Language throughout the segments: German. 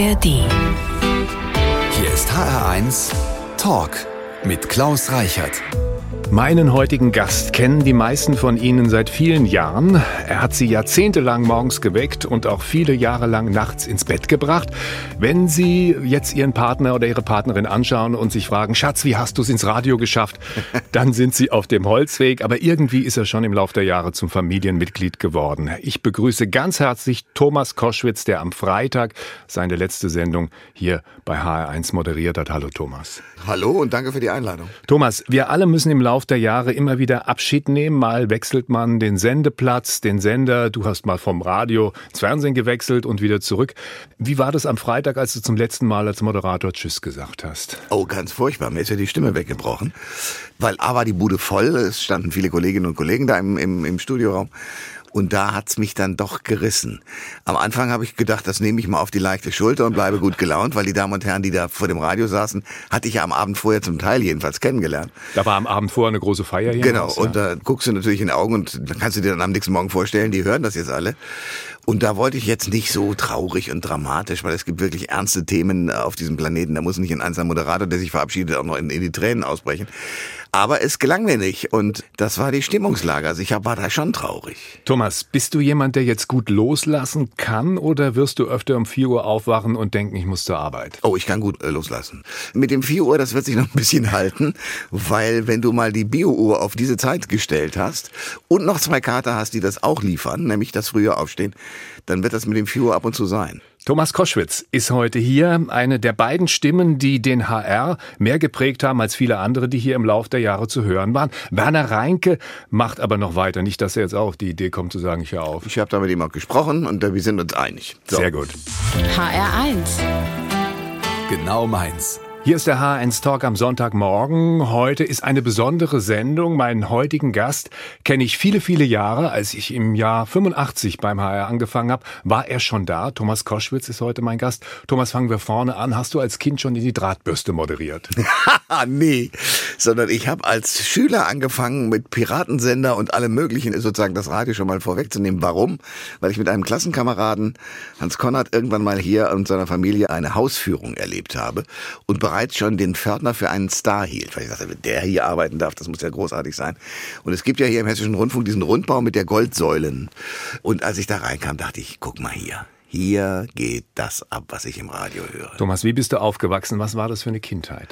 ARD. Hier ist HR1 Talk mit Klaus Reichert. Meinen heutigen Gast kennen die meisten von Ihnen seit vielen Jahren. Er hat sie jahrzehntelang morgens geweckt und auch viele Jahre lang nachts ins Bett gebracht. Wenn Sie jetzt Ihren Partner oder Ihre Partnerin anschauen und sich fragen, Schatz, wie hast du es ins Radio geschafft? Dann sind Sie auf dem Holzweg. Aber irgendwie ist er schon im Laufe der Jahre zum Familienmitglied geworden. Ich begrüße ganz herzlich Thomas Koschwitz, der am Freitag seine letzte Sendung hier bei HR1 moderiert hat. Hallo Thomas. Hallo und danke für die Einladung. Thomas, wir alle müssen im Laufe Lauf der Jahre immer wieder Abschied nehmen. Mal wechselt man den Sendeplatz, den Sender. Du hast mal vom Radio ins Fernsehen gewechselt und wieder zurück. Wie war das am Freitag, als du zum letzten Mal als Moderator Tschüss gesagt hast? Oh, ganz furchtbar. Mir ist ja die Stimme weggebrochen. Weil A war die Bude voll. Es standen viele Kolleginnen und Kollegen da im, im, im Studioraum. Und da hat's mich dann doch gerissen. Am Anfang habe ich gedacht, das nehme ich mal auf die leichte Schulter und bleibe gut gelaunt, weil die Damen und Herren, die da vor dem Radio saßen, hatte ich ja am Abend vorher zum Teil jedenfalls kennengelernt. Da war am Abend vorher eine große Feier hier. Genau, Haus, ja. und da guckst du natürlich in die Augen und dann kannst du dir dann am nächsten Morgen vorstellen, die hören das jetzt alle. Und da wollte ich jetzt nicht so traurig und dramatisch, weil es gibt wirklich ernste Themen auf diesem Planeten. Da muss nicht ein einzelner Moderator, der sich verabschiedet, auch noch in, in die Tränen ausbrechen. Aber es gelang mir nicht und das war die Stimmungslage. Also ich war da schon traurig. Thomas, bist du jemand, der jetzt gut loslassen kann oder wirst du öfter um 4 Uhr aufwachen und denken, ich muss zur Arbeit? Oh, ich kann gut äh, loslassen. Mit dem 4 Uhr, das wird sich noch ein bisschen halten, weil wenn du mal die Bio-Uhr auf diese Zeit gestellt hast und noch zwei Kater hast, die das auch liefern, nämlich das frühe Aufstehen, dann wird das mit dem 4 Uhr ab und zu sein. Thomas Koschwitz ist heute hier, eine der beiden Stimmen, die den HR mehr geprägt haben als viele andere, die hier im Lauf der Jahre zu hören waren. Werner Reinke macht aber noch weiter. Nicht, dass er jetzt auch auf die Idee kommt zu sagen, ich höre auf. Ich habe da mit ihm auch gesprochen und wir sind uns einig. So. Sehr gut. HR1. Genau meins. Hier ist der H1 Talk am Sonntagmorgen. Heute ist eine besondere Sendung. Meinen heutigen Gast kenne ich viele, viele Jahre. Als ich im Jahr 85 beim HR angefangen habe, war er schon da. Thomas Koschwitz ist heute mein Gast. Thomas, fangen wir vorne an. Hast du als Kind schon in die Drahtbürste moderiert? nee, sondern ich habe als Schüler angefangen mit Piratensender und allem Möglichen, sozusagen das Radio schon mal vorwegzunehmen. Warum? Weil ich mit einem Klassenkameraden, Hans Konrad, irgendwann mal hier und seiner Familie eine Hausführung erlebt habe und bereits schon den Pförtner für einen Star hielt. Weil ich dachte, wenn der hier arbeiten darf, das muss ja großartig sein. Und es gibt ja hier im Hessischen Rundfunk diesen Rundbau mit der Goldsäulen. Und als ich da reinkam, dachte ich, guck mal hier. Hier geht das ab, was ich im Radio höre. Thomas, wie bist du aufgewachsen? Was war das für eine Kindheit?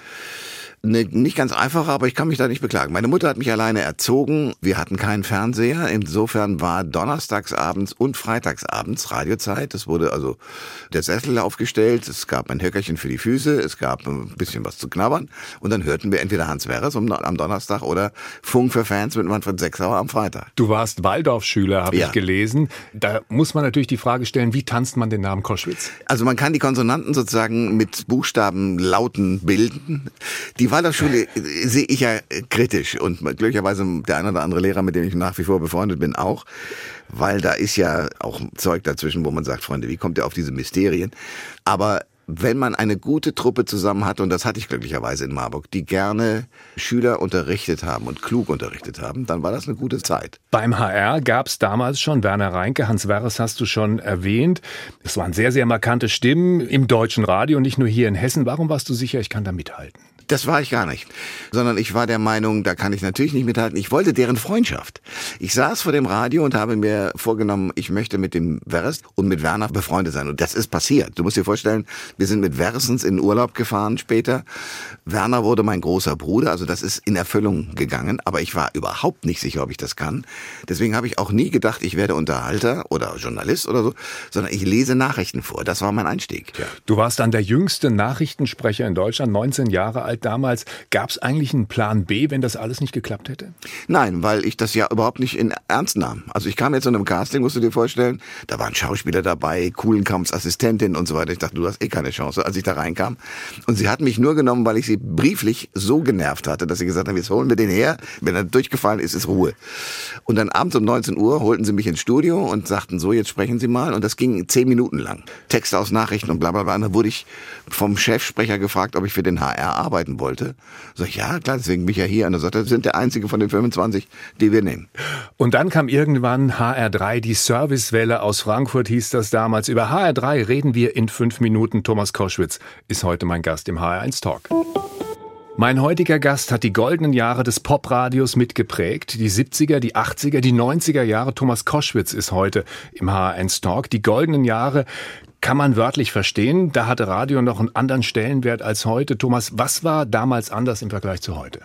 Eine nicht ganz einfache, aber ich kann mich da nicht beklagen. Meine Mutter hat mich alleine erzogen. Wir hatten keinen Fernseher. Insofern war donnerstagsabends und freitagsabends Radiozeit. Es wurde also der Sessel aufgestellt. Es gab ein Höckerchen für die Füße. Es gab ein bisschen was zu knabbern. Und dann hörten wir entweder Hans Werres am Donnerstag oder Funk für Fans mit Manfred Sechsauer am Freitag. Du warst Waldorfschüler, habe ja. ich gelesen. Da muss man natürlich die Frage stellen, wie tanzt man den Namen Koschwitz? Also man kann die Konsonanten sozusagen mit Buchstaben Lauten bilden. Die die Waldorfschule sehe ich ja kritisch und glücklicherweise der ein oder andere Lehrer, mit dem ich nach wie vor befreundet bin, auch, weil da ist ja auch Zeug dazwischen, wo man sagt, Freunde, wie kommt ihr auf diese Mysterien? Aber wenn man eine gute Truppe zusammen hat, und das hatte ich glücklicherweise in Marburg, die gerne Schüler unterrichtet haben und klug unterrichtet haben, dann war das eine gute Zeit. Beim HR gab es damals schon Werner Reinke, Hans Werres hast du schon erwähnt. Es waren sehr, sehr markante Stimmen im deutschen Radio, nicht nur hier in Hessen. Warum warst du sicher, ich kann da mithalten? Das war ich gar nicht. Sondern ich war der Meinung, da kann ich natürlich nicht mithalten. Ich wollte deren Freundschaft. Ich saß vor dem Radio und habe mir vorgenommen, ich möchte mit dem Werst und mit Werner befreundet sein. Und das ist passiert. Du musst dir vorstellen, wir sind mit Wersens in Urlaub gefahren später. Werner wurde mein großer Bruder. Also das ist in Erfüllung gegangen. Aber ich war überhaupt nicht sicher, ob ich das kann. Deswegen habe ich auch nie gedacht, ich werde Unterhalter oder Journalist oder so, sondern ich lese Nachrichten vor. Das war mein Einstieg. Ja. Du warst dann der jüngste Nachrichtensprecher in Deutschland, 19 Jahre alt damals. Gab es eigentlich einen Plan B, wenn das alles nicht geklappt hätte? Nein, weil ich das ja überhaupt nicht in Ernst nahm. Also ich kam jetzt zu einem Casting, musst du dir vorstellen, da waren Schauspieler dabei, Kuhlenkamps Assistentin und so weiter. Ich dachte, du hast eh keine Chance, als ich da reinkam. Und sie hat mich nur genommen, weil ich sie brieflich so genervt hatte, dass sie gesagt haben, jetzt holen wir den her. Wenn er durchgefallen ist, ist Ruhe. Und dann abends um 19 Uhr holten sie mich ins Studio und sagten so, jetzt sprechen Sie mal. Und das ging zehn Minuten lang. Texte aus Nachrichten und bla bla bla. Und dann wurde ich vom Chefsprecher gefragt, ob ich für den HR arbeite werden wollte. Sag ich, ja, klar, deswegen bin ich ja hier. Und er sagte, das sind der einzige von den 25, die wir nehmen. Und dann kam irgendwann HR3, die Servicewelle aus Frankfurt hieß das damals. Über HR3 reden wir in fünf Minuten. Thomas Koschwitz ist heute mein Gast im HR1 Talk. Mein heutiger Gast hat die goldenen Jahre des Popradios mitgeprägt. Die 70er, die 80er, die 90er Jahre. Thomas Koschwitz ist heute im HR1 Talk. Die goldenen Jahre kann man wörtlich verstehen. Da hatte Radio noch einen anderen Stellenwert als heute. Thomas, was war damals anders im Vergleich zu heute?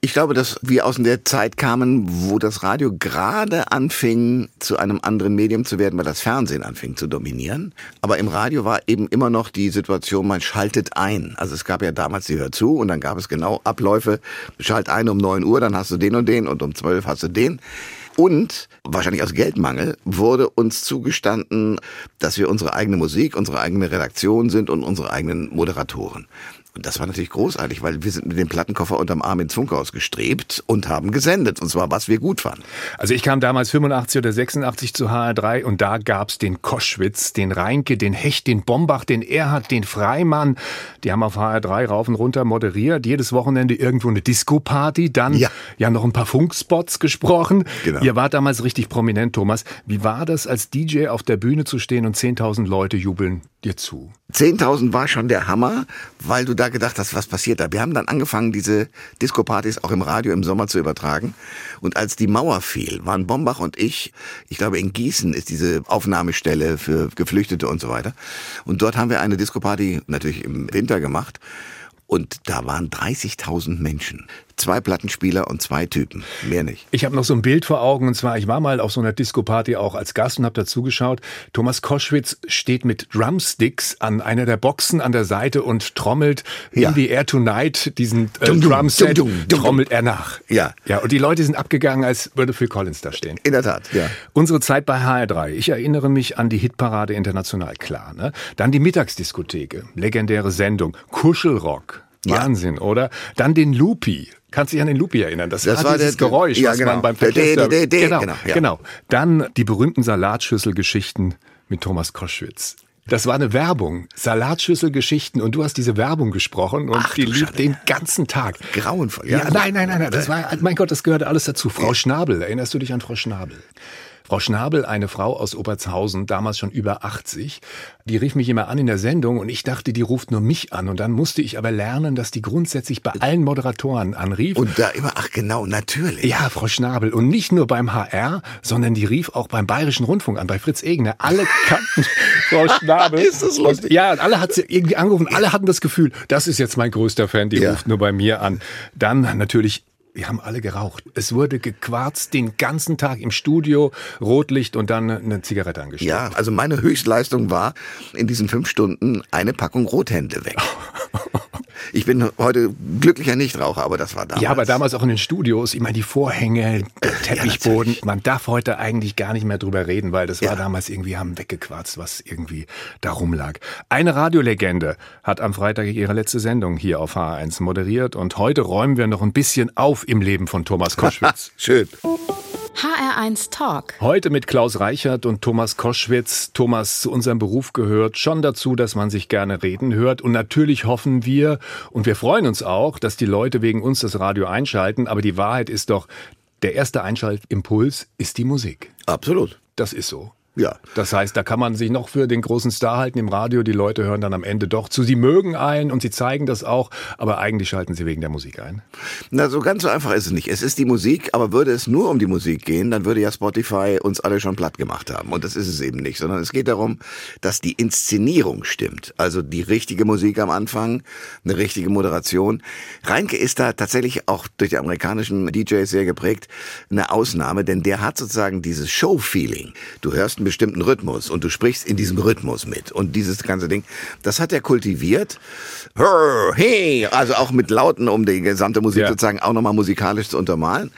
Ich glaube, dass wir aus der Zeit kamen, wo das Radio gerade anfing, zu einem anderen Medium zu werden, weil das Fernsehen anfing zu dominieren. Aber im Radio war eben immer noch die Situation, man schaltet ein. Also es gab ja damals die Hör zu und dann gab es genau Abläufe. Schalt ein um neun Uhr, dann hast du den und den und um zwölf hast du den. Und wahrscheinlich aus Geldmangel wurde uns zugestanden, dass wir unsere eigene Musik, unsere eigene Redaktion sind und unsere eigenen Moderatoren. Und das war natürlich großartig, weil wir sind mit dem Plattenkoffer unterm Arm ins Funkhaus gestrebt und haben gesendet. Und zwar, was wir gut fanden. Also ich kam damals 85 oder 86 zu HR3 und da gab's den Koschwitz, den Reinke, den Hecht, den Bombach, den Erhard, den Freimann. Die haben auf HR3 rauf und runter moderiert. Jedes Wochenende irgendwo eine Disco-Party. Dann ja. ja noch ein paar Funkspots gesprochen. Genau. Ihr wart damals richtig prominent, Thomas. Wie war das, als DJ auf der Bühne zu stehen und 10.000 Leute jubeln dir zu? 10.000 war schon der Hammer, weil du da gedacht hast, was passiert da? Wir haben dann angefangen, diese Disco-Partys auch im Radio im Sommer zu übertragen. Und als die Mauer fiel, waren Bombach und ich, ich glaube in Gießen ist diese Aufnahmestelle für Geflüchtete und so weiter. Und dort haben wir eine Disco-Party natürlich im Winter gemacht. Und da waren 30.000 Menschen. Zwei Plattenspieler und zwei Typen. Mehr nicht. Ich habe noch so ein Bild vor Augen. Und zwar, ich war mal auf so einer Disco-Party auch als Gast und habe dazugeschaut. Thomas Koschwitz steht mit Drumsticks an einer der Boxen an der Seite und trommelt ja. in the Air Tonight, diesen äh, dum, Drumset, dum, dum, trommelt er nach. Ja. Ja, und die Leute sind abgegangen, als würde Phil Collins da stehen. In der Tat, ja. Unsere Zeit bei HR3. Ich erinnere mich an die Hitparade International, klar. Ne? Dann die Mittagsdiskotheke, legendäre Sendung, Kuschelrock. Wahnsinn, ja. oder? Dann den Loopy. Kannst du dich an den Loopy erinnern? Das, das war dieses der, Geräusch, ja, was genau. man beim Verkehrsservice... Genau, genau, ja. genau. Dann die berühmten Salatschüsselgeschichten mit Thomas Koschwitz. Das war eine Werbung, Salatschüsselgeschichten und du hast diese Werbung gesprochen und Ach, die lief den ganzen Tag. Grauenvoll. Ja, ja, nein, nein, nein, nein, das war, mein Gott, das gehörte alles dazu. Frau Schnabel, erinnerst du dich an Frau Schnabel? Frau Schnabel, eine Frau aus Obertshausen, damals schon über 80, die rief mich immer an in der Sendung und ich dachte, die ruft nur mich an. Und dann musste ich aber lernen, dass die grundsätzlich bei allen Moderatoren anrief. Und da immer, ach genau, natürlich. Ja, Frau Schnabel. Und nicht nur beim HR, sondern die rief auch beim Bayerischen Rundfunk an, bei Fritz Egner. Alle kannten Frau Schnabel. ist das lustig? ja, alle hat sie irgendwie angerufen. Alle hatten das Gefühl, das ist jetzt mein größter Fan, die ja. ruft nur bei mir an. Dann natürlich wir haben alle geraucht. Es wurde gequarzt den ganzen Tag im Studio, Rotlicht und dann eine Zigarette angeschlossen. Ja, also meine Höchstleistung war in diesen fünf Stunden eine Packung Rothände weg. Ich bin heute glücklicher Nichtraucher, aber das war damals. Ja, aber damals auch in den Studios, ich meine, die Vorhänge, der Teppichboden, ja, man darf heute eigentlich gar nicht mehr drüber reden, weil das ja. war damals irgendwie, haben weggequarzt, was irgendwie da rumlag. Eine Radiolegende hat am Freitag ihre letzte Sendung hier auf H1 moderiert und heute räumen wir noch ein bisschen auf im Leben von Thomas Koschwitz. Schön. HR1 Talk. Heute mit Klaus Reichert und Thomas Koschwitz. Thomas, zu unserem Beruf gehört schon dazu, dass man sich gerne reden hört. Und natürlich hoffen wir und wir freuen uns auch, dass die Leute wegen uns das Radio einschalten. Aber die Wahrheit ist doch, der erste Einschaltimpuls ist die Musik. Absolut. Das ist so. Ja. Das heißt, da kann man sich noch für den großen Star halten im Radio. Die Leute hören dann am Ende doch zu. Sie mögen ein und sie zeigen das auch, aber eigentlich schalten sie wegen der Musik ein. Na, so ganz so einfach ist es nicht. Es ist die Musik, aber würde es nur um die Musik gehen, dann würde ja Spotify uns alle schon platt gemacht haben. Und das ist es eben nicht, sondern es geht darum, dass die Inszenierung stimmt. Also die richtige Musik am Anfang, eine richtige Moderation. Reinke ist da tatsächlich auch durch die amerikanischen DJs sehr geprägt, eine Ausnahme, denn der hat sozusagen dieses Show-Feeling. Du hörst bestimmten Rhythmus und du sprichst in diesem Rhythmus mit. Und dieses ganze Ding, das hat er kultiviert. Hey, also auch mit Lauten, um die gesamte Musik ja. sozusagen auch nochmal musikalisch zu untermalen.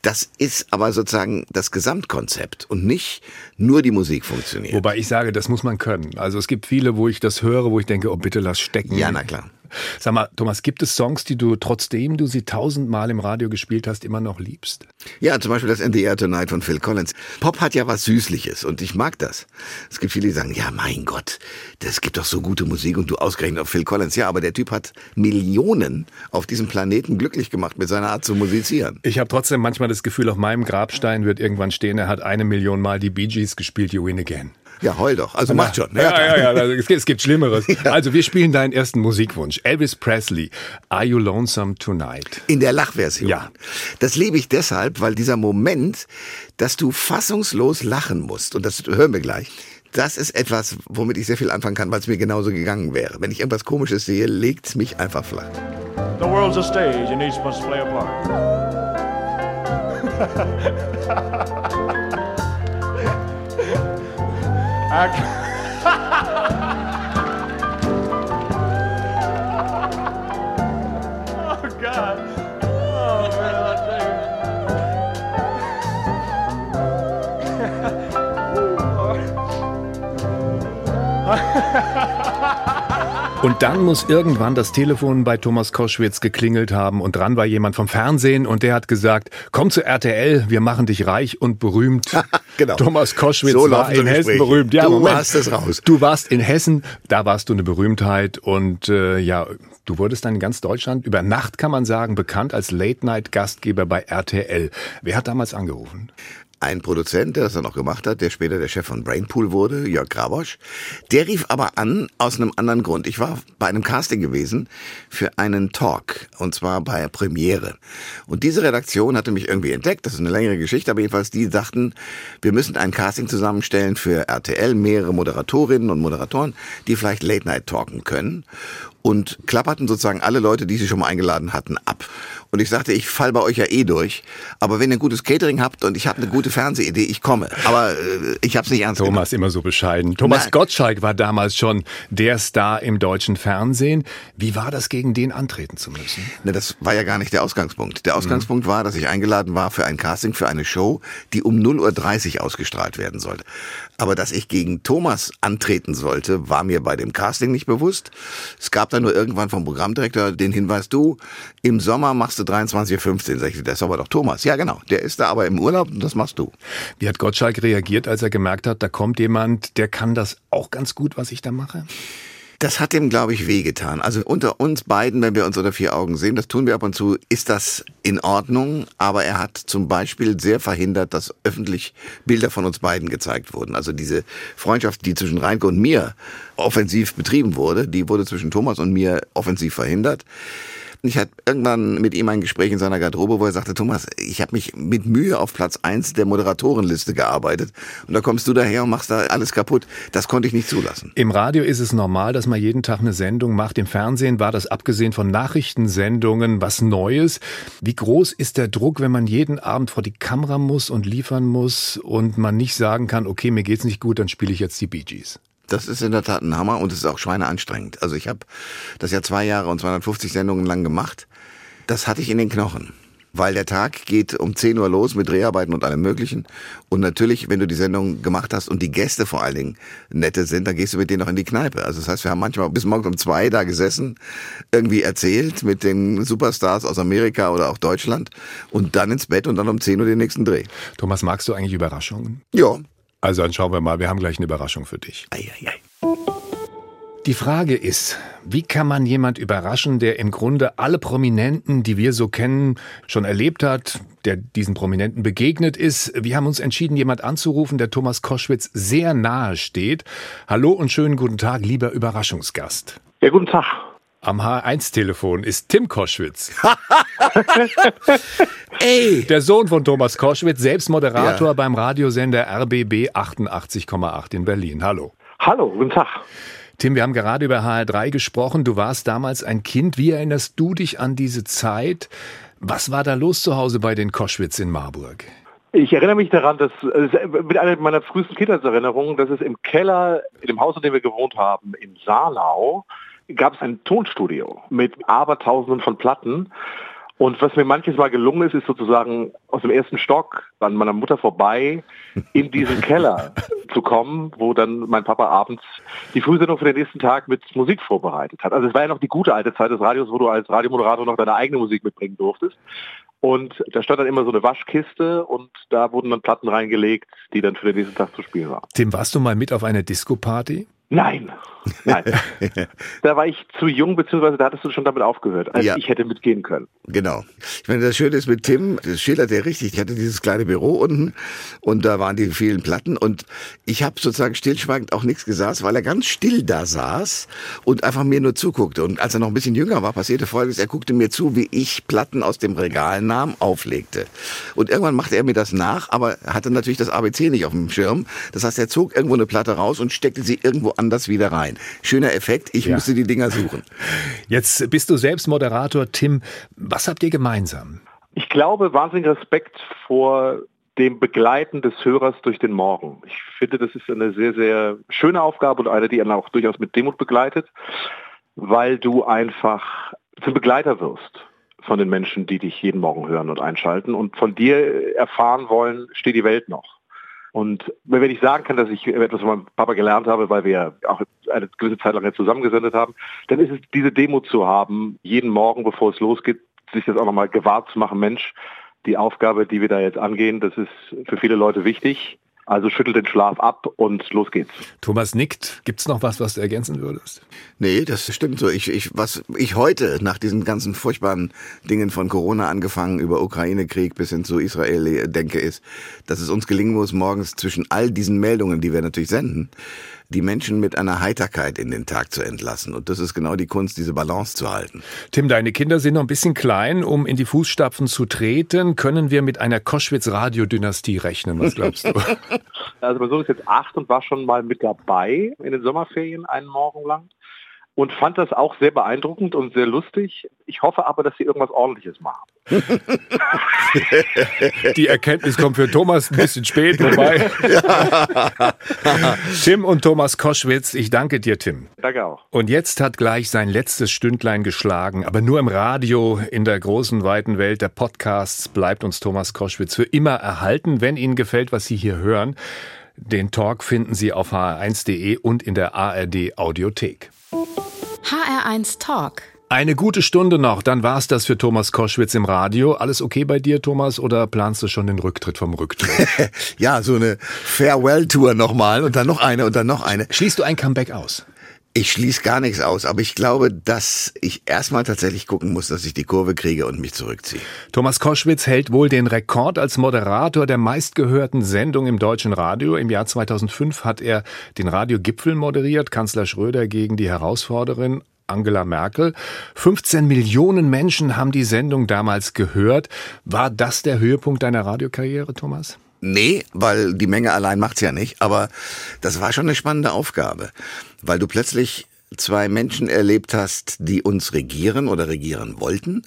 Das ist aber sozusagen das Gesamtkonzept und nicht nur die Musik funktioniert. Wobei ich sage, das muss man können. Also es gibt viele, wo ich das höre, wo ich denke, oh bitte lass stecken. Ja, na klar. Sag mal, Thomas, gibt es Songs, die du, trotzdem du sie tausendmal im Radio gespielt hast, immer noch liebst? Ja, zum Beispiel das In the Air Tonight von Phil Collins. Pop hat ja was Süßliches und ich mag das. Es gibt viele, die sagen, ja, mein Gott, das gibt doch so gute Musik und du ausgerechnet auf Phil Collins. Ja, aber der Typ hat Millionen auf diesem Planeten glücklich gemacht mit seiner Art zu musizieren. Ich habe trotzdem manchmal das Gefühl, auf meinem Grabstein wird irgendwann stehen, er hat eine Million Mal die Bee Gees gespielt, You Win Again. Ja, heul doch. Also macht schon. Ja, ja, ja, ja. Es, gibt, es gibt Schlimmeres. Ja. Also wir spielen deinen ersten Musikwunsch. Elvis Presley, Are You Lonesome Tonight? In der Lachversion. Ja. Das liebe ich deshalb, weil dieser Moment, dass du fassungslos lachen musst, und das hören wir gleich, das ist etwas, womit ich sehr viel anfangen kann, weil es mir genauso gegangen wäre. Wenn ich irgendwas Komisches sehe, legt es mich einfach flach. The world's a stage and each must play a part. oh Und dann muss irgendwann das Telefon bei Thomas Koschwitz geklingelt haben und dran war jemand vom Fernsehen und der hat gesagt, komm zu RTL, wir machen dich reich und berühmt. genau. Thomas Koschwitz so war in Hessen berühmt. Ja, du Moment. warst es raus. Du warst in Hessen, da warst du eine Berühmtheit und äh, ja, du wurdest dann in ganz Deutschland über Nacht, kann man sagen, bekannt als Late-Night-Gastgeber bei RTL. Wer hat damals angerufen? Ein Produzent, der das dann auch gemacht hat, der später der Chef von Brainpool wurde, Jörg Grabosch, der rief aber an aus einem anderen Grund. Ich war bei einem Casting gewesen für einen Talk und zwar bei Premiere. Und diese Redaktion hatte mich irgendwie entdeckt, das ist eine längere Geschichte, aber jedenfalls die dachten, wir müssen ein Casting zusammenstellen für RTL, mehrere Moderatorinnen und Moderatoren, die vielleicht Late Night talken können und klapperten sozusagen alle Leute, die sie schon mal eingeladen hatten, ab. Und ich sagte, ich fall bei euch ja eh durch. Aber wenn ihr ein gutes Catering habt und ich habe eine gute Fernsehidee, ich komme. Aber äh, ich habe es nicht ernst Thomas genommen. immer so bescheiden. Thomas Nein. Gottschalk war damals schon der Star im deutschen Fernsehen. Wie war das, gegen den antreten zu müssen? Ne, das war ja gar nicht der Ausgangspunkt. Der Ausgangspunkt mhm. war, dass ich eingeladen war für ein Casting für eine Show, die um 0.30 Uhr ausgestrahlt werden sollte. Aber dass ich gegen Thomas antreten sollte, war mir bei dem Casting nicht bewusst. Es gab dann nur irgendwann vom Programmdirektor den Hinweis, du, im Sommer machst du 23.15 Uhr. Sag ich, das ist aber doch Thomas. Ja, genau. Der ist da aber im Urlaub und das machst du. Wie hat Gottschalk reagiert, als er gemerkt hat, da kommt jemand, der kann das auch ganz gut, was ich da mache? Das hat ihm, glaube ich, wehgetan. Also unter uns beiden, wenn wir uns unter vier Augen sehen, das tun wir ab und zu, ist das in Ordnung. Aber er hat zum Beispiel sehr verhindert, dass öffentlich Bilder von uns beiden gezeigt wurden. Also diese Freundschaft, die zwischen Reinke und mir offensiv betrieben wurde, die wurde zwischen Thomas und mir offensiv verhindert. Ich hatte irgendwann mit ihm ein Gespräch in seiner Garderobe, wo er sagte, Thomas, ich habe mich mit Mühe auf Platz eins der Moderatorenliste gearbeitet und da kommst du daher und machst da alles kaputt. Das konnte ich nicht zulassen. Im Radio ist es normal, dass man jeden Tag eine Sendung macht. Im Fernsehen war das abgesehen von Nachrichtensendungen was Neues. Wie groß ist der Druck, wenn man jeden Abend vor die Kamera muss und liefern muss und man nicht sagen kann, okay, mir geht's nicht gut, dann spiele ich jetzt die Bee Gees? Das ist in der Tat ein Hammer und es ist auch schweineanstrengend. Also ich habe das ja zwei Jahre und 250 Sendungen lang gemacht. Das hatte ich in den Knochen. Weil der Tag geht um 10 Uhr los mit Dreharbeiten und allem Möglichen. Und natürlich, wenn du die Sendung gemacht hast und die Gäste vor allen Dingen nette sind, dann gehst du mit denen noch in die Kneipe. Also das heißt, wir haben manchmal bis morgens um zwei da gesessen, irgendwie erzählt mit den Superstars aus Amerika oder auch Deutschland und dann ins Bett und dann um 10 Uhr den nächsten Dreh. Thomas, magst du eigentlich Überraschungen? Ja, also dann schauen wir mal, wir haben gleich eine Überraschung für dich. Ei, ei, ei. Die Frage ist, wie kann man jemand überraschen, der im Grunde alle Prominenten, die wir so kennen, schon erlebt hat, der diesen Prominenten begegnet ist? Wir haben uns entschieden, jemand anzurufen, der Thomas Koschwitz sehr nahe steht. Hallo und schönen guten Tag, lieber Überraschungsgast. Ja, guten Tag. Am H1-Telefon ist Tim Koschwitz. Ey! Der Sohn von Thomas Koschwitz, selbst Moderator ja. beim Radiosender RBB 88,8 in Berlin. Hallo. Hallo, guten Tag. Tim, wir haben gerade über HR3 gesprochen. Du warst damals ein Kind. Wie erinnerst du dich an diese Zeit? Was war da los zu Hause bei den Koschwitz in Marburg? Ich erinnere mich daran, dass mit einer meiner frühesten Kindheitserinnerungen, dass es im Keller, in dem Haus, in dem wir gewohnt haben, in Saarlau, gab es ein Tonstudio mit Abertausenden von Platten. Und was mir manches Mal gelungen ist, ist sozusagen aus dem ersten Stock an meiner Mutter vorbei in diesen Keller zu kommen, wo dann mein Papa abends die Frühsendung für den nächsten Tag mit Musik vorbereitet hat. Also es war ja noch die gute alte Zeit des Radios, wo du als Radiomoderator noch deine eigene Musik mitbringen durftest. Und da stand dann immer so eine Waschkiste und da wurden dann Platten reingelegt, die dann für den nächsten Tag zu spielen waren. Tim, warst du mal mit auf einer Disco-Party? Nein, nein. da war ich zu jung, beziehungsweise da hattest du schon damit aufgehört, als Ja. ich hätte mitgehen können. Genau. Ich meine, das Schöne ist mit Tim, das schildert er richtig. Ich hatte dieses kleine Büro unten und da waren die vielen Platten und ich habe sozusagen stillschweigend auch nichts gesagt, weil er ganz still da saß und einfach mir nur zuguckte. Und als er noch ein bisschen jünger war, passierte Folgendes. Er guckte mir zu, wie ich Platten aus dem Regal nahm, auflegte. Und irgendwann machte er mir das nach, aber hatte natürlich das ABC nicht auf dem Schirm. Das heißt, er zog irgendwo eine Platte raus und steckte sie irgendwo anders wieder rein. Schöner Effekt. Ich Ja. musste die Dinger suchen. Jetzt bist du selbst Moderator, Tim. Was habt ihr gemeinsam? Ich glaube, wahnsinnigen Respekt vor dem Begleiten des Hörers durch den Morgen. Ich finde, das ist eine sehr, sehr schöne Aufgabe und eine, die einen auch durchaus mit Demut begleitet, weil du einfach zum Begleiter wirst von den Menschen, die dich jeden Morgen hören und einschalten und von dir erfahren wollen, steht die Welt noch. Und wenn ich sagen kann, dass ich etwas von meinem Papa gelernt habe, weil wir auch eine gewisse Zeit lang jetzt zusammengesendet haben, dann ist es diese Demut zu haben, jeden Morgen, bevor es losgeht, sich das auch nochmal gewahrt zu machen, Mensch, die Aufgabe, die wir da jetzt angehen, das ist für viele Leute wichtig. Also schüttel den Schlaf ab und los geht's. Thomas nickt. Gibt's noch was, was du ergänzen würdest? Nee, das stimmt so. Ich, ich, was ich heute nach diesen ganzen furchtbaren Dingen von Corona angefangen, über Ukraine-Krieg bis hin zu Israel äh, denke, ist, dass es uns gelingen muss, morgens zwischen all diesen Meldungen, die wir natürlich senden, die Menschen mit einer Heiterkeit in den Tag zu entlassen. Und das ist genau die Kunst, diese Balance zu halten. Tim, deine Kinder sind noch ein bisschen klein, um in die Fußstapfen zu treten. Können wir mit einer Koschwitz-Radiodynastie rechnen? Was glaubst du? Also mein Sohn ist jetzt acht und war schon mal mit dabei in den Sommerferien einen Morgen lang und fand das auch sehr beeindruckend und sehr lustig. Ich hoffe aber, dass sie irgendwas Ordentliches machen. Die Erkenntnis kommt für Thomas ein bisschen spät, wobei. Tim und Thomas Koschwitz, ich danke dir, Tim. Danke auch. Und jetzt hat gleich sein letztes Stündlein geschlagen, aber nur im Radio, in der großen, weiten Welt der Podcasts bleibt uns Thomas Koschwitz für immer erhalten. Wenn Ihnen gefällt, was Sie hier hören, den Talk finden Sie auf hr1.de und in der ARD Audiothek. HR1 Talk. Eine gute Stunde noch, dann war's das für Thomas Koschwitz im Radio. Alles okay bei dir, Thomas, oder planst du schon den Rücktritt vom Rücktritt? Ja, so eine Farewell-Tour nochmal und dann noch eine und dann noch eine. Schließt du ein Comeback aus? Ich schließe gar nichts aus, aber ich glaube, dass ich erstmal tatsächlich gucken muss, dass ich die Kurve kriege und mich zurückziehe. Thomas Koschwitz hält wohl den Rekord als Moderator der meistgehörten Sendung im deutschen Radio. Im Jahr 2005 hat er den Radiogipfel moderiert, Kanzler Schröder gegen die Herausforderin Angela Merkel. 15 Millionen Menschen haben die Sendung damals gehört. War das der Höhepunkt deiner Radiokarriere, Thomas? Nee, weil die Menge allein macht's ja nicht, aber das war schon eine spannende Aufgabe, weil du plötzlich zwei Menschen erlebt hast, die uns regieren oder regieren wollten.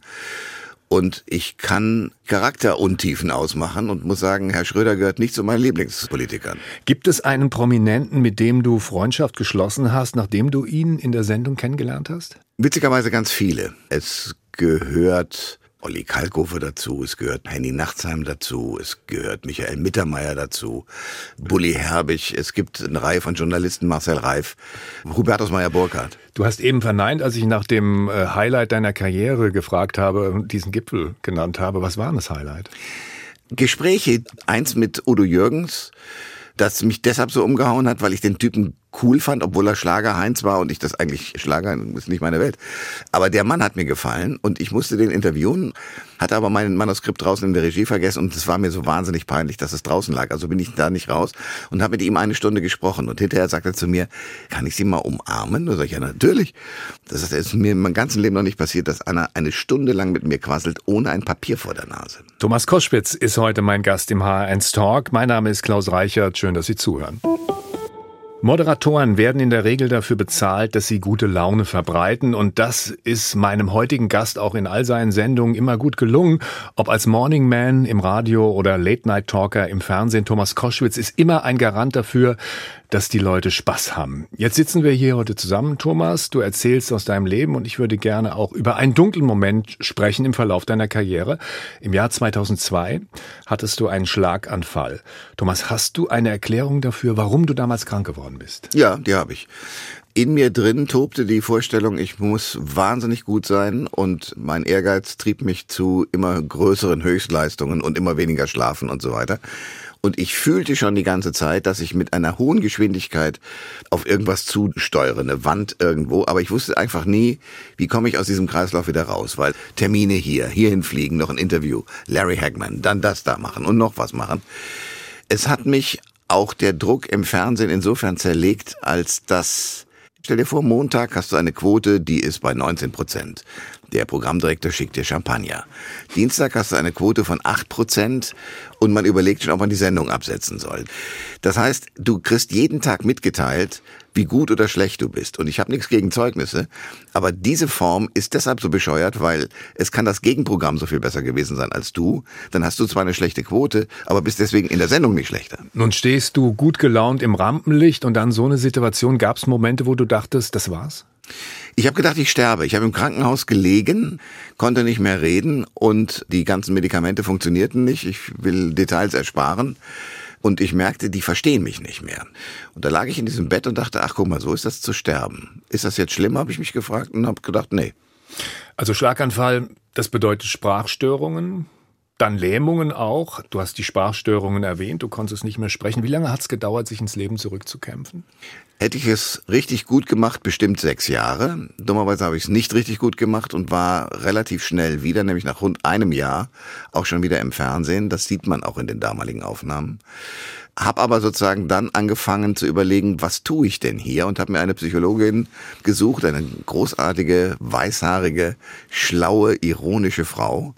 Und ich kann Charakteruntiefen ausmachen und muss sagen, Herr Schröder gehört nicht zu meinen Lieblingspolitikern. Gibt es einen Prominenten, mit dem du Freundschaft geschlossen hast, nachdem du ihn in der Sendung kennengelernt hast? Witzigerweise ganz viele. Es gehört Olli Kalkofe dazu, es gehört Henny Nachtsheim dazu, es gehört Michael Mittermeier dazu, Bully Herbig, es gibt eine Reihe von Journalisten, Marcel Reif, Hubertus Meyer-Burkhardt. Du hast eben verneint, als ich nach dem äh, Highlight deiner Karriere gefragt habe und diesen Gipfel genannt habe. Was war das Highlight? Gespräche, eins mit Udo Jürgens, das mich deshalb so umgehauen hat, weil ich den Typen cool fand, obwohl er Schlager Heinz war und ich das eigentlich Schlager ist nicht meine Welt. Aber der Mann hat mir gefallen und ich musste den interviewen, hatte aber mein Manuskript draußen in der Regie vergessen und es war mir so wahnsinnig peinlich, dass es draußen lag. Also bin ich da nicht raus und habe mit ihm eine Stunde gesprochen und hinterher sagte er zu mir, kann ich Sie mal umarmen? Da sag ich, ja natürlich. Das ist mir in meinem ganzen Leben noch nicht passiert, dass einer eine Stunde lang mit mir quasselt, ohne ein Papier vor der Nase. Thomas Koschwitz ist heute mein Gast im HR1 Talk. Mein Name ist Klaus Reichert. Schön, dass Sie zuhören. Moderatoren werden in der Regel dafür bezahlt, dass sie gute Laune verbreiten und das ist meinem heutigen Gast auch in all seinen Sendungen immer gut gelungen. Ob als Morning Man im Radio oder Late Night Talker im Fernsehen, Thomas Koschwitz ist immer ein Garant dafür, dass die Leute Spaß haben. Jetzt sitzen wir hier heute zusammen, Thomas. Du erzählst aus deinem Leben und ich würde gerne auch über einen dunklen Moment sprechen im Verlauf deiner Karriere. Im Jahr 2002 hattest du einen Schlaganfall. Thomas, hast du eine Erklärung dafür, warum du damals krank geworden bist? Ja, die habe ich. In mir drin tobte die Vorstellung, ich muss wahnsinnig gut sein und mein Ehrgeiz trieb mich zu immer größeren Höchstleistungen und immer weniger schlafen und so weiter. Und ich fühlte schon die ganze Zeit, dass ich mit einer hohen Geschwindigkeit auf irgendwas zusteuere, eine Wand irgendwo. Aber ich wusste einfach nie, wie komme ich aus diesem Kreislauf wieder raus. Weil Termine hier, hierhin fliegen, noch ein Interview, Larry Hagman, dann das da machen und noch was machen. Es hat mich auch der Druck im Fernsehen insofern zerlegt, als dass Stell dir vor, Montag hast du eine Quote, die ist bei 19 Prozent. Der Programmdirektor schickt dir Champagner. Dienstag hast du eine Quote von 8 Prozent und man überlegt schon, ob man die Sendung absetzen soll. Das heißt, du kriegst jeden Tag mitgeteilt, wie gut oder schlecht du bist. Und ich habe nichts gegen Zeugnisse, aber diese Form ist deshalb so bescheuert, weil es kann das Gegenprogramm so viel besser gewesen sein als du. Dann hast du zwar eine schlechte Quote, aber bist deswegen in der Sendung nicht schlechter. Nun stehst du gut gelaunt im Rampenlicht und dann so eine Situation. Gab es Momente, wo du dachtest, das war's? Ich habe gedacht, ich sterbe. Ich habe im Krankenhaus gelegen, konnte nicht mehr reden und die ganzen Medikamente funktionierten nicht. Ich will Details ersparen. Und ich merkte, die verstehen mich nicht mehr. Und da lag ich in diesem Bett und dachte, ach guck mal, so ist das zu sterben. Ist das jetzt schlimm, habe ich mich gefragt und habe gedacht, nee. Also Schlaganfall, das bedeutet Sprachstörungen, dann Lähmungen auch. Du hast die Sprachstörungen erwähnt, du konntest nicht mehr sprechen. Wie lange hat es gedauert, sich ins Leben zurückzukämpfen? Hätte ich es richtig gut gemacht, bestimmt sechs Jahre. Dummerweise habe ich es nicht richtig gut gemacht und war relativ schnell wieder, nämlich nach rund einem Jahr, auch schon wieder im Fernsehen. Das sieht man auch in den damaligen Aufnahmen. Hab aber sozusagen dann angefangen zu überlegen, was tue ich denn hier und habe mir eine Psychologin gesucht, eine großartige, weißhaarige, schlaue, ironische Frau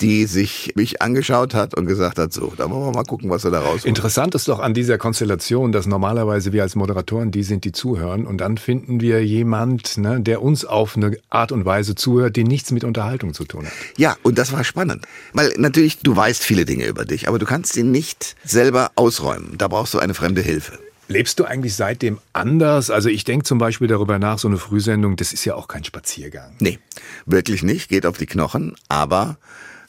die sich mich angeschaut hat und gesagt hat, so, da wollen wir mal gucken, was er da rausholt. Interessant ist doch an dieser Konstellation, dass normalerweise wir als Moderatoren die sind, die zuhören und dann finden wir jemand, ne, der uns auf eine Art und Weise zuhört, die nichts mit Unterhaltung zu tun hat. Ja, und das war spannend. Weil natürlich, du weißt viele Dinge über dich, aber du kannst sie nicht selber ausräumen. Da brauchst du eine fremde Hilfe. Lebst du eigentlich seitdem anders? Also ich denke zum Beispiel darüber nach, so eine Frühsendung, das ist ja auch kein Spaziergang. Nee, wirklich nicht, geht auf die Knochen, aber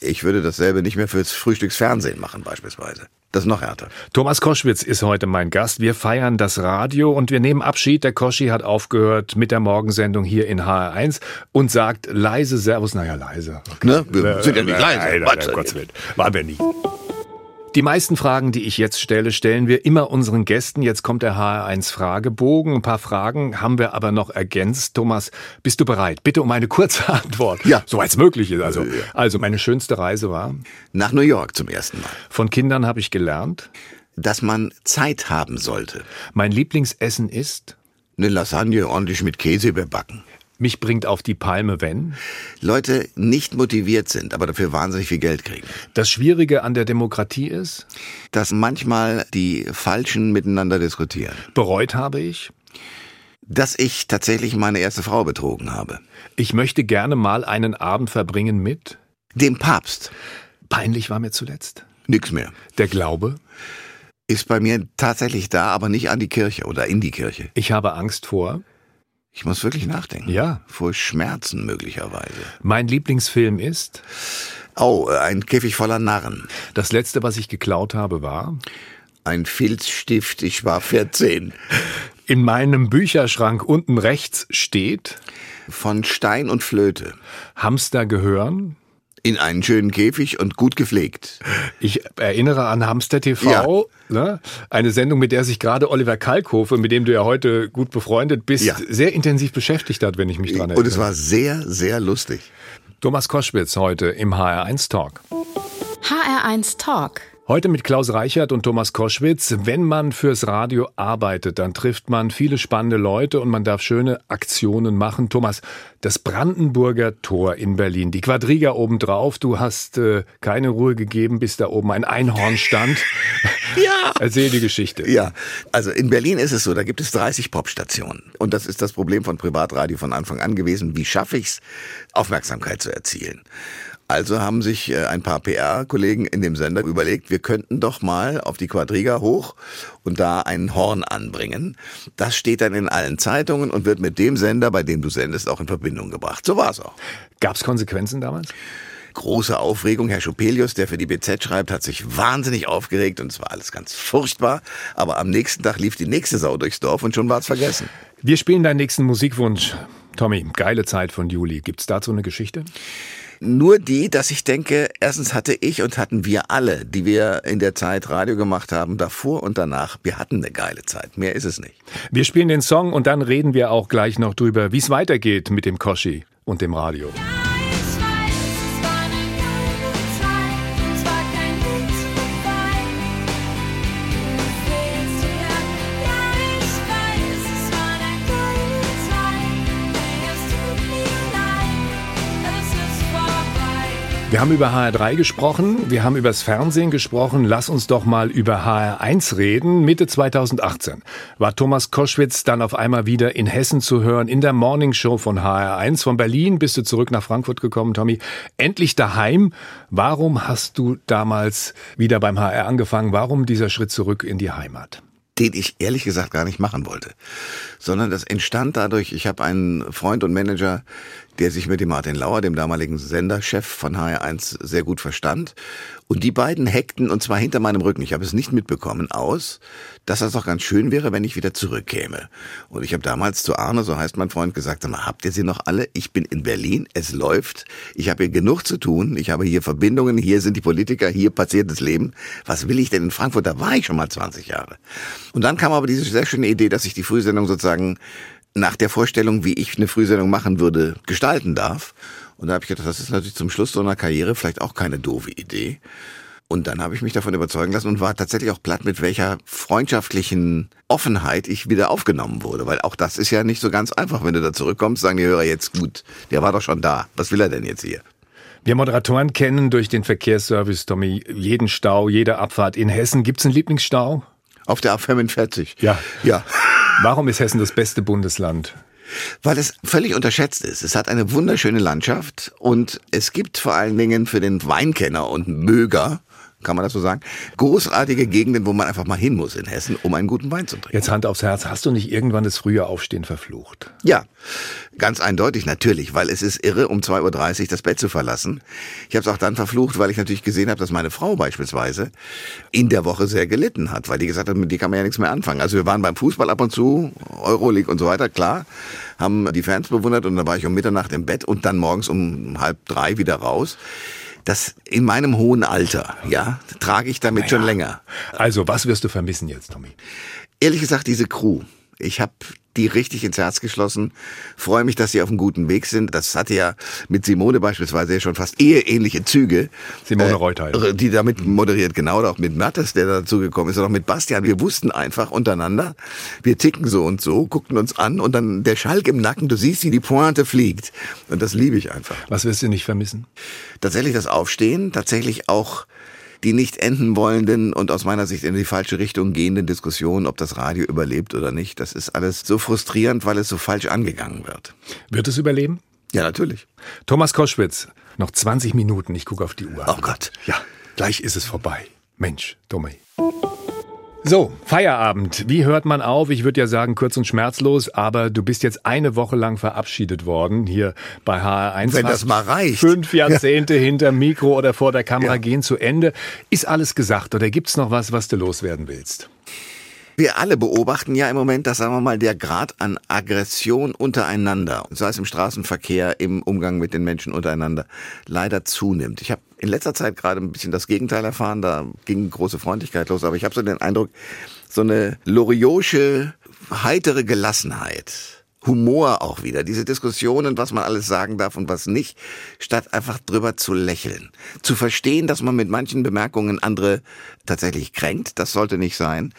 ich würde dasselbe nicht mehr fürs Frühstücksfernsehen machen beispielsweise. Das ist noch härter. Thomas Koschwitz ist heute mein Gast. Wir feiern das Radio und wir nehmen Abschied. Der Koschi hat aufgehört mit der Morgensendung hier in HR1 und sagt leise Servus. Naja, leise. Okay. Ne? Wir sind ja nicht leise. Nein, nein, nein, Gottes Willen. Waren wir nie. Die meisten Fragen, die ich jetzt stelle, stellen wir immer unseren Gästen. Jetzt kommt der HR1 Fragebogen. Ein paar Fragen haben wir aber noch ergänzt. Thomas, bist du bereit? Bitte um eine kurze Antwort. Ja. Soweit es möglich ist. Also, also meine schönste Reise war? Nach New York zum ersten Mal. Von Kindern habe ich gelernt? Dass man Zeit haben sollte. Mein Lieblingsessen ist? Eine Lasagne ordentlich mit Käse überbacken. Mich bringt auf die Palme, wenn Leute nicht motiviert sind, aber dafür wahnsinnig viel Geld kriegen. Das Schwierige an der Demokratie ist, dass manchmal die Falschen miteinander diskutieren. Bereut habe ich, dass ich tatsächlich meine erste Frau betrogen habe. Ich möchte gerne mal einen Abend verbringen mit dem Papst. Peinlich war mir zuletzt. Nix mehr. Der Glaube ist bei mir tatsächlich da, aber nicht an die Kirche oder in die Kirche. Ich habe Angst vor ich muss wirklich nachdenken. Ja. Vor Schmerzen möglicherweise. Mein Lieblingsfilm ist? Oh, ein Käfig voller Narren. Das letzte, was ich geklaut habe, war? Ein Filzstift, ich war 14. In meinem Bücherschrank unten rechts steht? Von Stein und Flöte. Hamster gehören? In einen schönen Käfig und gut gepflegt. Ich erinnere an Hamster TV, ja. ne? eine Sendung, mit der sich gerade Oliver Kalkofe, mit dem du ja heute gut befreundet bist, ja. sehr intensiv beschäftigt hat, wenn ich mich dran erinnere. Und es war sehr, sehr lustig. Thomas Koschwitz heute im HR1 Talk. HR1 Talk. Heute mit Klaus Reichert und Thomas Koschwitz. Wenn man fürs Radio arbeitet, dann trifft man viele spannende Leute und man darf schöne Aktionen machen. Thomas, das Brandenburger Tor in Berlin, die Quadriga obendrauf, du hast äh, keine Ruhe gegeben, bis da oben ein Einhorn stand. ja. Erzähl die Geschichte. Ja, also in Berlin ist es so, da gibt es 30 Popstationen. Und das ist das Problem von Privatradio von Anfang an gewesen. Wie schaffe ich es, Aufmerksamkeit zu erzielen? Also haben sich äh, ein paar PR-Kollegen in dem Sender überlegt, wir könnten doch mal auf die Quadriga hoch und da ein Horn anbringen. Das steht dann in allen Zeitungen und wird mit dem Sender, bei dem du sendest, auch in Verbindung gebracht. So war es auch. Gab es Konsequenzen damals? große Aufregung. Herr Schupelius, der für die BZ schreibt, hat sich wahnsinnig aufgeregt und es war alles ganz furchtbar. Aber am nächsten Tag lief die nächste Sau durchs Dorf und schon war es vergessen. Wir spielen deinen nächsten Musikwunsch. Tommy, geile Zeit von Juli. Gibt's dazu eine Geschichte? Nur die, dass ich denke, erstens hatte ich und hatten wir alle, die wir in der Zeit Radio gemacht haben, davor und danach, wir hatten eine geile Zeit. Mehr ist es nicht. Wir spielen den Song und dann reden wir auch gleich noch drüber, wie es weitergeht mit dem Koschi und dem Radio. Ja. Wir haben über HR3 gesprochen, wir haben über das Fernsehen gesprochen. Lass uns doch mal über HR1 reden. Mitte 2018 war Thomas Koschwitz dann auf einmal wieder in Hessen zu hören, in der Morningshow von HR1. Von Berlin bist du zurück nach Frankfurt gekommen, Tommy. Endlich daheim. Warum hast du damals wieder beim HR angefangen? Warum dieser Schritt zurück in die Heimat? den ich ehrlich gesagt gar nicht machen wollte, sondern das entstand dadurch, ich habe einen Freund und Manager, der sich mit dem Martin Lauer, dem damaligen Senderchef von HR1, sehr gut verstand. Und die beiden hackten, und zwar hinter meinem Rücken, ich habe es nicht mitbekommen, aus, dass das doch ganz schön wäre, wenn ich wieder zurückkäme. Und ich habe damals zu Arne, so heißt mein Freund, gesagt, sag mal, habt ihr sie noch alle? Ich bin in Berlin, es läuft, ich habe hier genug zu tun, ich habe hier Verbindungen, hier sind die Politiker, hier passiert das Leben. Was will ich denn in Frankfurt? Da war ich schon mal 20 Jahre. Und dann kam aber diese sehr schöne Idee, dass ich die Frühsendung sozusagen nach der Vorstellung, wie ich eine Frühsendung machen würde, gestalten darf. Und da habe ich gedacht, das ist natürlich zum Schluss so einer Karriere vielleicht auch keine doofe Idee. Und dann habe ich mich davon überzeugen lassen und war tatsächlich auch platt, mit welcher freundschaftlichen Offenheit ich wieder aufgenommen wurde. Weil auch das ist ja nicht so ganz einfach, wenn du da zurückkommst, sagen die Hörer jetzt, gut, der war doch schon da. Was will er denn jetzt hier? Wir Moderatoren kennen durch den Verkehrsservice, Tommy, jeden Stau, jede Abfahrt in Hessen. Gibt es einen Lieblingsstau? Auf der A45. Ja. Ja. Warum ist Hessen das beste Bundesland? Weil es völlig unterschätzt ist. Es hat eine wunderschöne Landschaft und es gibt vor allen Dingen für den Weinkenner und Möger kann man das so sagen? Großartige Gegenden, wo man einfach mal hin muss in Hessen, um einen guten Wein zu trinken. Jetzt Hand aufs Herz, hast du nicht irgendwann das frühe Aufstehen verflucht? Ja, ganz eindeutig natürlich, weil es ist irre, um 2.30 Uhr das Bett zu verlassen. Ich habe es auch dann verflucht, weil ich natürlich gesehen habe, dass meine Frau beispielsweise in der Woche sehr gelitten hat, weil die gesagt hat, mit die kann man ja nichts mehr anfangen. Also wir waren beim Fußball ab und zu, Euroleague und so weiter, klar, haben die Fans bewundert und dann war ich um Mitternacht im Bett und dann morgens um halb drei wieder raus das in meinem hohen Alter, ja, trage ich damit naja. schon länger. Also, was wirst du vermissen jetzt, Tommy? Ehrlich gesagt, diese Crew. Ich habe die richtig ins Herz geschlossen. Freue mich, dass sie auf einem guten Weg sind. Das hatte ja mit Simone beispielsweise ja schon fast eheähnliche Züge. Simone äh, Reuter. Die damit moderiert, genau, oder auch mit Mattes, der dazugekommen ist, oder auch mit Bastian. Wir wussten einfach untereinander, wir ticken so und so, guckten uns an und dann der Schalk im Nacken, du siehst, wie die Pointe fliegt. Und das liebe ich einfach. Was wirst du nicht vermissen? Tatsächlich das Aufstehen, tatsächlich auch die nicht enden wollenden und aus meiner Sicht in die falsche Richtung gehenden Diskussionen, ob das Radio überlebt oder nicht. Das ist alles so frustrierend, weil es so falsch angegangen wird. Wird es überleben? Ja, natürlich. Thomas Koschwitz, noch 20 Minuten. Ich gucke auf die Uhr. Oh Gott. Ja, gleich ist es vorbei. Mensch, Tommy. So, Feierabend. Wie hört man auf? Ich würde ja sagen, kurz und schmerzlos, aber du bist jetzt eine Woche lang verabschiedet worden hier bei HR1. Wenn das mal reicht. Fünf Jahrzehnte ja. hinter Mikro oder vor der Kamera ja. gehen zu Ende. Ist alles gesagt oder gibt's noch was, was du loswerden willst? Wir alle beobachten ja im Moment, dass, sagen wir mal, der Grad an Aggression untereinander, sei es im Straßenverkehr, im Umgang mit den Menschen untereinander, leider zunimmt. Ich habe in letzter Zeit gerade ein bisschen das Gegenteil erfahren, da ging große Freundlichkeit los, aber ich habe so den Eindruck, so eine loriosche, heitere Gelassenheit. Humor auch wieder, diese Diskussionen, was man alles sagen darf und was nicht, statt einfach drüber zu lächeln. Zu verstehen, dass man mit manchen Bemerkungen andere tatsächlich kränkt, das sollte nicht sein.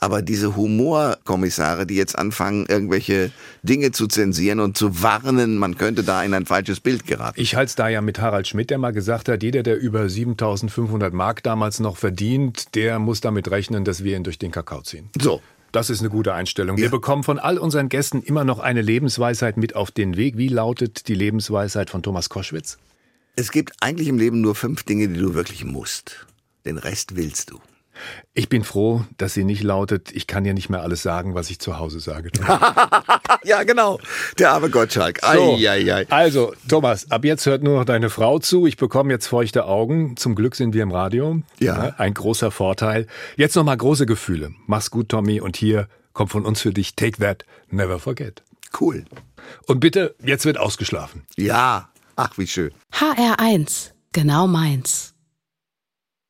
Aber diese Humorkommissare, die jetzt anfangen, irgendwelche Dinge zu zensieren und zu warnen, man könnte da in ein falsches Bild geraten. Ich halte es da ja mit Harald Schmidt, der mal gesagt hat, jeder, der über 7500 Mark damals noch verdient, der muss damit rechnen, dass wir ihn durch den Kakao ziehen. So. Das ist eine gute Einstellung. Ja. Wir bekommen von all unseren Gästen immer noch eine Lebensweisheit mit auf den Weg. Wie lautet die Lebensweisheit von Thomas Koschwitz? Es gibt eigentlich im Leben nur fünf Dinge, die du wirklich musst. Den Rest willst du. Ich bin froh, dass sie nicht lautet, ich kann ja nicht mehr alles sagen, was ich zu Hause sage. ja, genau. Der arme Gottschalk. So, Ei, ei, ei. Also, Thomas, ab jetzt hört nur noch deine Frau zu. Ich bekomme jetzt feuchte Augen. Zum Glück sind wir im Radio. Ja. ein großer Vorteil. Jetzt nochmal große Gefühle. Mach's gut, Tommy. Und hier kommt von uns für dich Take That, Never Forget. Cool. Und bitte, jetzt wird ausgeschlafen. Ja. Ach, wie schön. HR1, genau meins.